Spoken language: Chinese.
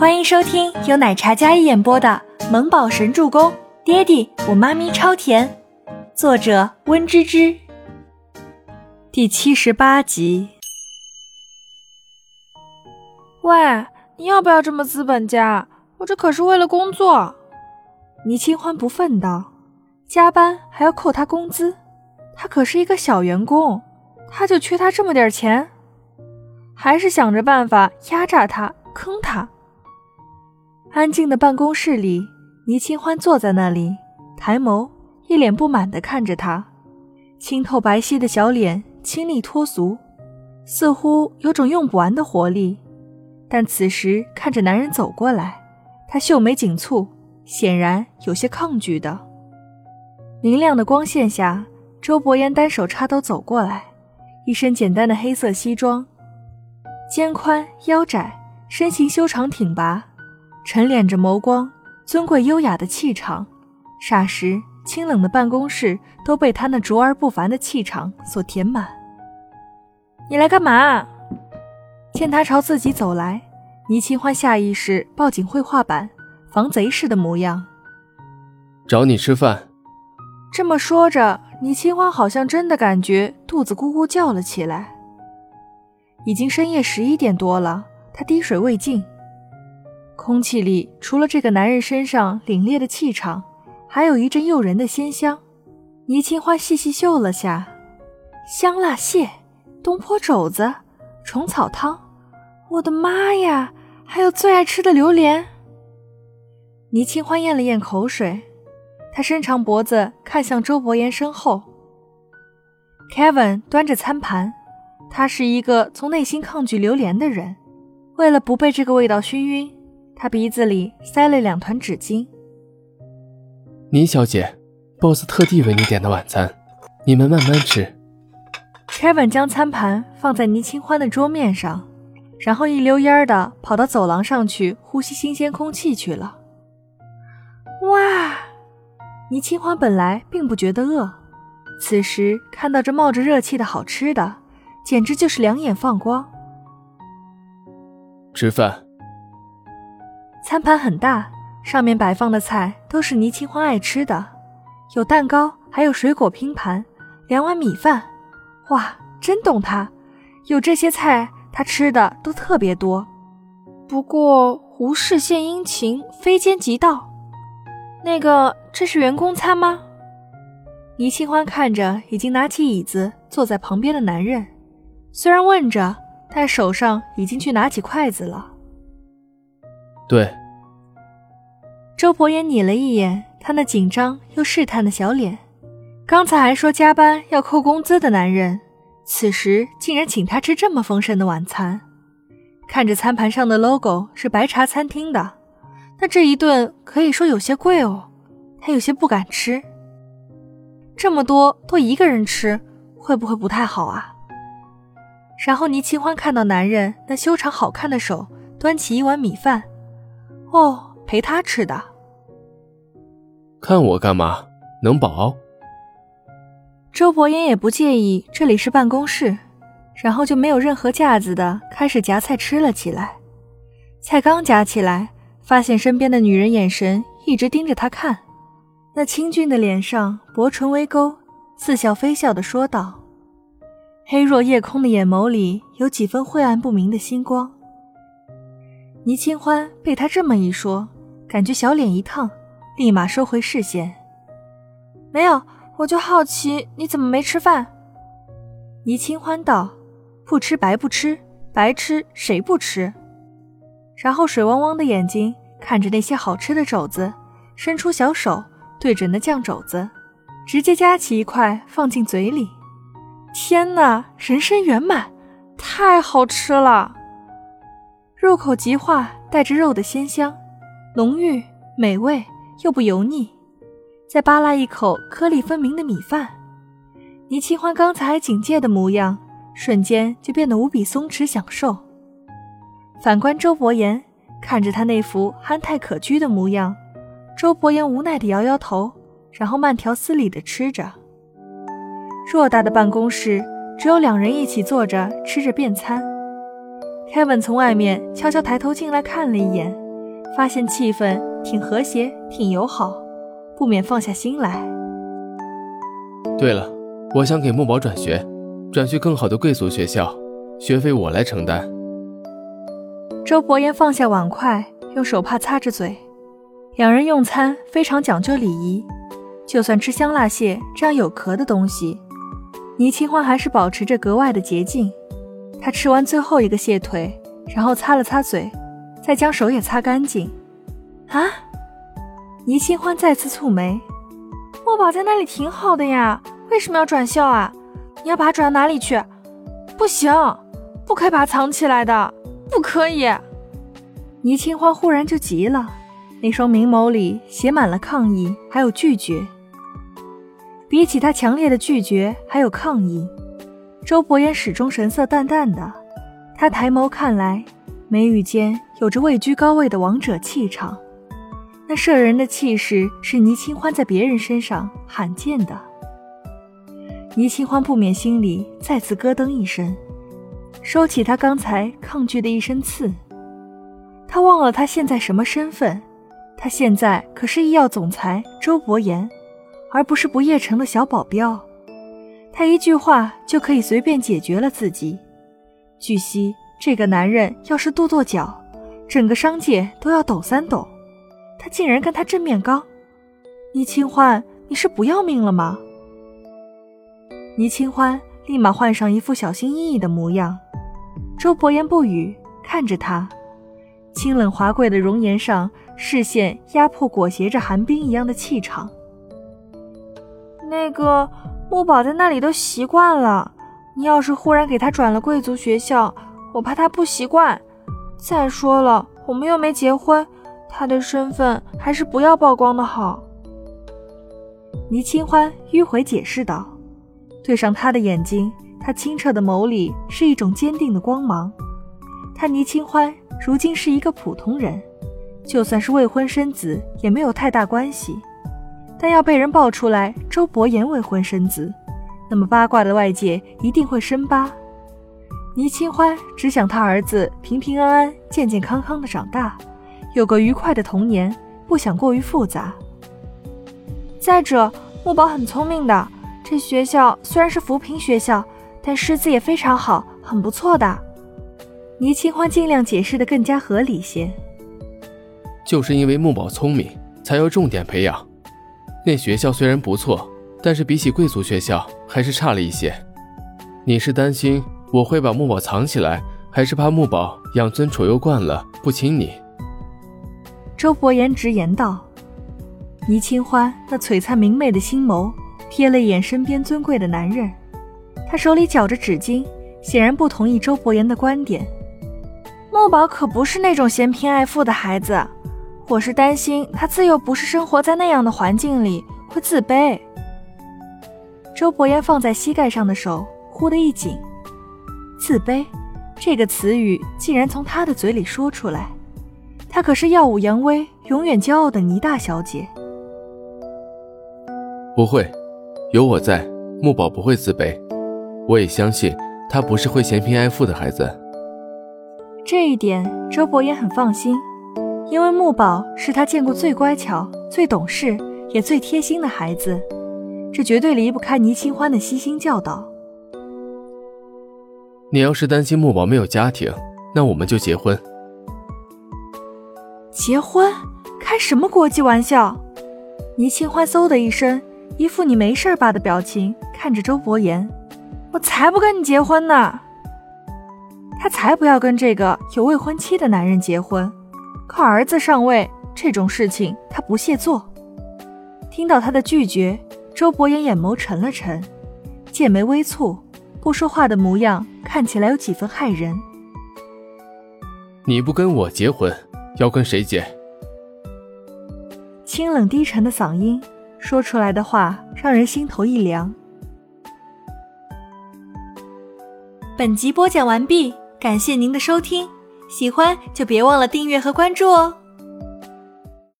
欢迎收听由奶茶嘉一演播的《萌宝神助攻》，爹地我妈咪超甜，作者温芝芝。第七十八集。喂，你要不要这么资本家？我这可是为了工作。倪清欢不忿道：“加班还要扣他工资，他可是一个小员工，他就缺他这么点钱，还是想着办法压榨他、坑他。”安静的办公室里，倪清欢坐在那里，抬眸，一脸不满地看着他，清透白皙的小脸，清丽脱俗，似乎有种用不完的活力。但此时看着男人走过来，她秀眉紧蹙。显然有些抗拒的。明亮的光线下，周伯言单手插兜走过来，一身简单的黑色西装，肩宽腰窄，身形修长挺拔，沉敛着眸光，尊贵优雅的气场。霎时，清冷的办公室都被他那卓而不凡的气场所填满。你来干嘛？见他朝自己走来，倪清欢下意识抱紧绘画板。防贼似的模样，找你吃饭。这么说着，倪清欢好像真的感觉肚子咕咕叫了起来。已经深夜十一点多了，他滴水未进。空气里除了这个男人身上凛冽的气场，还有一阵诱人的鲜香。倪清欢细细嗅了下，香辣蟹、东坡肘子、虫草汤，我的妈呀，还有最爱吃的榴莲。倪清欢咽了咽口水，他伸长脖子看向周伯言身后。Kevin 端着餐盘，他是一个从内心抗拒榴莲的人。为了不被这个味道熏晕，他鼻子里塞了两团纸巾。倪小姐，boss 特地为你点的晚餐，你们慢慢吃。Kevin 将餐盘放在倪清欢的桌面上，然后一溜烟的跑到走廊上去呼吸新鲜空气去了。哇！倪清欢本来并不觉得饿，此时看到这冒着热气的好吃的，简直就是两眼放光。吃饭。餐盘很大，上面摆放的菜都是倪清欢爱吃的，有蛋糕，还有水果拼盘，两碗米饭。哇，真懂他，有这些菜，他吃的都特别多。不过无事献殷勤，非奸即盗。那个，这是员工餐吗？倪清欢看着已经拿起椅子坐在旁边的男人，虽然问着，但手上已经去拿起筷子了。对。周伯言睨了一眼他那紧张又试探的小脸，刚才还说加班要扣工资的男人，此时竟然请他吃这么丰盛的晚餐。看着餐盘上的 logo 是白茶餐厅的。那这一顿可以说有些贵哦，他有些不敢吃。这么多都一个人吃，会不会不太好啊？然后倪清欢看到男人那修长好看的手端起一碗米饭，哦，陪他吃的。看我干嘛？能饱？周伯言也不介意这里是办公室，然后就没有任何架子的开始夹菜吃了起来。菜刚夹起来。发现身边的女人眼神一直盯着他看，那清俊的脸上薄唇微勾，似笑非笑的说道：“黑若夜空的眼眸里有几分晦暗不明的星光。”倪清欢被他这么一说，感觉小脸一烫，立马收回视线：“没有，我就好奇你怎么没吃饭。”倪清欢道：“不吃白不吃，白吃谁不吃？”然后水汪汪的眼睛。看着那些好吃的肘子，伸出小手对准那酱肘子，直接夹起一块放进嘴里。天哪，人生圆满，太好吃了！入口即化，带着肉的鲜香，浓郁美味又不油腻。再扒拉一口颗粒分明的米饭，倪清欢刚才警戒的模样，瞬间就变得无比松弛享受。反观周伯言。看着他那副憨态可掬的模样，周伯言无奈地摇摇头，然后慢条斯理地吃着。偌大的办公室，只有两人一起坐着吃着便餐。Kevin 从外面悄悄抬头进来看了一眼，发现气氛挺和谐，挺友好，不免放下心来。对了，我想给木宝转学，转去更好的贵族学校，学费我来承担。周伯言放下碗筷，用手帕擦着嘴。两人用餐非常讲究礼仪，就算吃香辣蟹这样有壳的东西，倪清欢还是保持着格外的洁净。他吃完最后一个蟹腿，然后擦了擦嘴，再将手也擦干净。啊！倪清欢再次蹙眉。墨宝在那里挺好的呀，为什么要转校啊？你要把他转到哪里去？不行，不可以把他藏起来的，不可以！倪清欢忽然就急了，那双明眸里写满了抗议，还有拒绝。比起他强烈的拒绝还有抗议，周伯言始终神色淡淡的。他抬眸看来，眉宇间有着位居高位的王者气场。那摄人的气势是倪清欢在别人身上罕见的。倪清欢不免心里再次咯噔一声，收起他刚才抗拒的一身刺。他忘了他现在什么身份，他现在可是医药总裁周伯言，而不是不夜城的小保镖。他一句话就可以随便解决了自己。据悉，这个男人要是跺跺脚，整个商界都要抖三抖。他竟然跟他正面刚，倪清欢，你是不要命了吗？倪清欢立马换上一副小心翼翼的模样。周伯言不语，看着他，清冷华贵的容颜上，视线压迫裹挟着寒冰一样的气场。那个墨宝在那里都习惯了，你要是忽然给他转了贵族学校，我怕他不习惯。再说了，我们又没结婚。他的身份还是不要曝光的好。倪清欢迂回解释道，对上他的眼睛，他清澈的眸里是一种坚定的光芒。他倪清欢如今是一个普通人，就算是未婚生子也没有太大关系。但要被人爆出来周伯言未婚生子，那么八卦的外界一定会深扒。倪清欢只想他儿子平平安安、健健康康的长大。有个愉快的童年，不想过于复杂。再者，木宝很聪明的，这学校虽然是扶贫学校，但师资也非常好，很不错的。倪清欢尽量解释的更加合理些。就是因为木宝聪明，才要重点培养。那学校虽然不错，但是比起贵族学校还是差了一些。你是担心我会把木宝藏起来，还是怕木宝养尊处优惯了不亲你？周伯言直言道：“倪清欢那璀璨明媚的星眸，瞥了一眼身边尊贵的男人，他手里绞着纸巾，显然不同意周伯言的观点。墨宝可不是那种嫌贫爱富的孩子，我是担心他自幼不是生活在那样的环境里，会自卑。”周伯言放在膝盖上的手忽的一紧，自卑这个词语竟然从他的嘴里说出来。她可是耀武扬威、永远骄傲的倪大小姐。不会，有我在，木宝不会自卑。我也相信他不是会嫌贫爱富的孩子。这一点，周伯言很放心，因为木宝是他见过最乖巧、最懂事，也最贴心的孩子。这绝对离不开倪清欢的悉心教导。你要是担心木宝没有家庭，那我们就结婚。结婚？开什么国际玩笑？倪清欢嗖的一声，一副你没事吧的表情，看着周伯言：“我才不跟你结婚呢！他才不要跟这个有未婚妻的男人结婚，靠儿子上位这种事情他不屑做。”听到他的拒绝，周伯言眼眸沉了沉，剑眉微蹙，不说话的模样看起来有几分骇人。你不跟我结婚？要跟谁结？清冷低沉的嗓音说出来的话，让人心头一凉。本集播讲完毕，感谢您的收听，喜欢就别忘了订阅和关注哦。